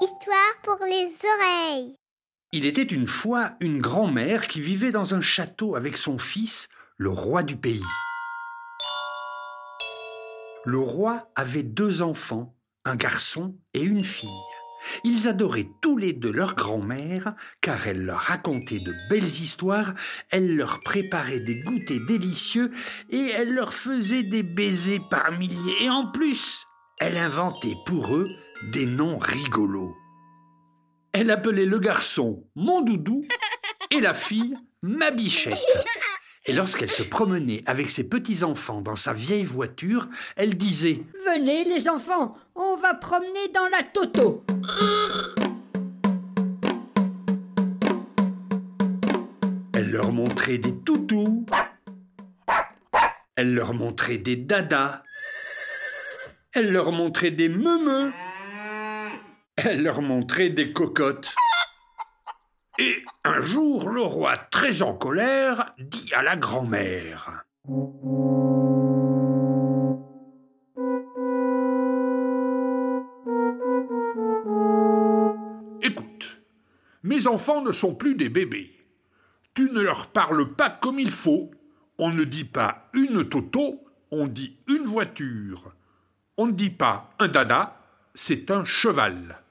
Histoire pour les oreilles. Il était une fois une grand-mère qui vivait dans un château avec son fils, le roi du pays. Le roi avait deux enfants, un garçon et une fille. Ils adoraient tous les deux leur grand-mère, car elle leur racontait de belles histoires, elle leur préparait des goûters délicieux, et elle leur faisait des baisers par milliers. Et en plus, elle inventait pour eux des noms rigolos. Elle appelait le garçon mon doudou et la fille ma bichette. Et lorsqu'elle se promenait avec ses petits-enfants dans sa vieille voiture, elle disait Venez les enfants, on va promener dans la Toto. Elle leur montrait des toutous. Elle leur montrait des dadas. Elle leur montrait des meumeux. Elle leur montrait des cocottes. Et un jour, le roi, très en colère, dit à la grand-mère mes enfants ne sont plus des bébés. Tu ne leur parles pas comme il faut. On ne dit pas une toto, on dit une voiture. On ne dit pas un dada, c'est un cheval.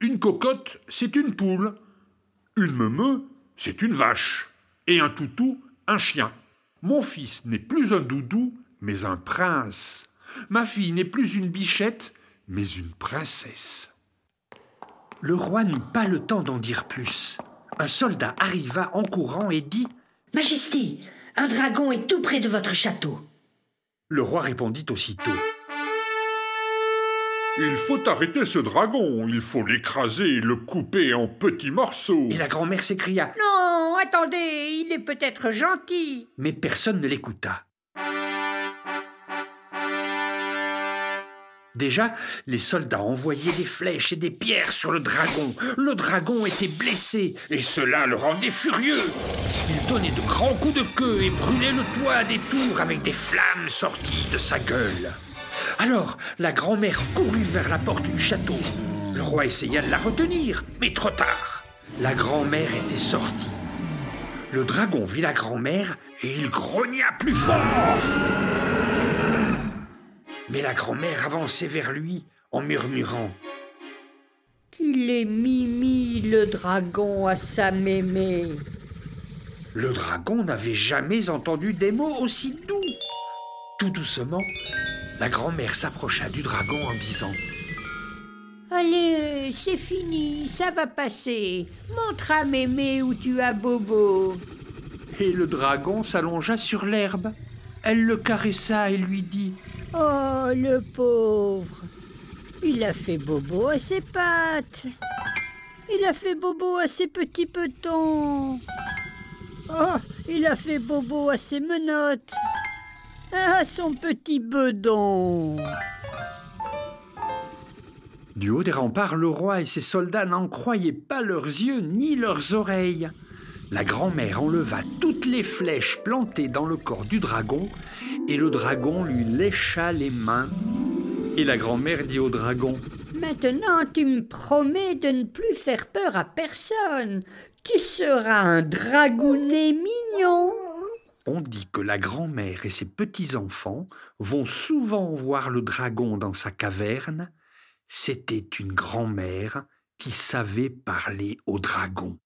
Une cocotte, c'est une poule. Une meumeux, c'est une vache. Et un toutou, un chien. Mon fils n'est plus un doudou, mais un prince. Ma fille n'est plus une bichette, mais une princesse. Le roi n'eut pas le temps d'en dire plus. Un soldat arriva en courant et dit Majesté, un dragon est tout près de votre château. Le roi répondit aussitôt Il faut arrêter ce dragon, il faut l'écraser et le couper en petits morceaux. Et la grand-mère s'écria Non, attendez, il est peut-être gentil. Mais personne ne l'écouta. Déjà, les soldats envoyaient des flèches et des pierres sur le dragon. Le dragon était blessé, et cela le rendait furieux. Il donnait de grands coups de queue et brûlait le toit des tours avec des flammes sorties de sa gueule. Alors, la grand-mère courut vers la porte du château. Le roi essaya de la retenir, mais trop tard. La grand-mère était sortie. Le dragon vit la grand-mère et il grogna plus fort. Mais la grand-mère avançait vers lui en murmurant Qu'il est mimi le dragon à sa mémé. Le dragon n'avait jamais entendu des mots aussi doux. Tout doucement, la grand-mère s'approcha du dragon en disant Allez, c'est fini, ça va passer. Montre à mémé où tu as bobo. Et le dragon s'allongea sur l'herbe. Elle le caressa et lui dit Oh, le pauvre. Il a fait bobo à ses pattes. Il a fait bobo à ses petits petons. Oh, il a fait bobo à ses menottes. À son petit bedon. Du haut des remparts, le roi et ses soldats n'en croyaient pas leurs yeux ni leurs oreilles. La grand-mère enleva toutes les flèches plantées dans le corps du dragon, et le dragon lui lécha les mains. Et la grand-mère dit au dragon Maintenant, tu me promets de ne plus faire peur à personne. Tu seras un dragounet mignon. On dit que la grand-mère et ses petits-enfants vont souvent voir le dragon dans sa caverne. C'était une grand-mère qui savait parler au dragon.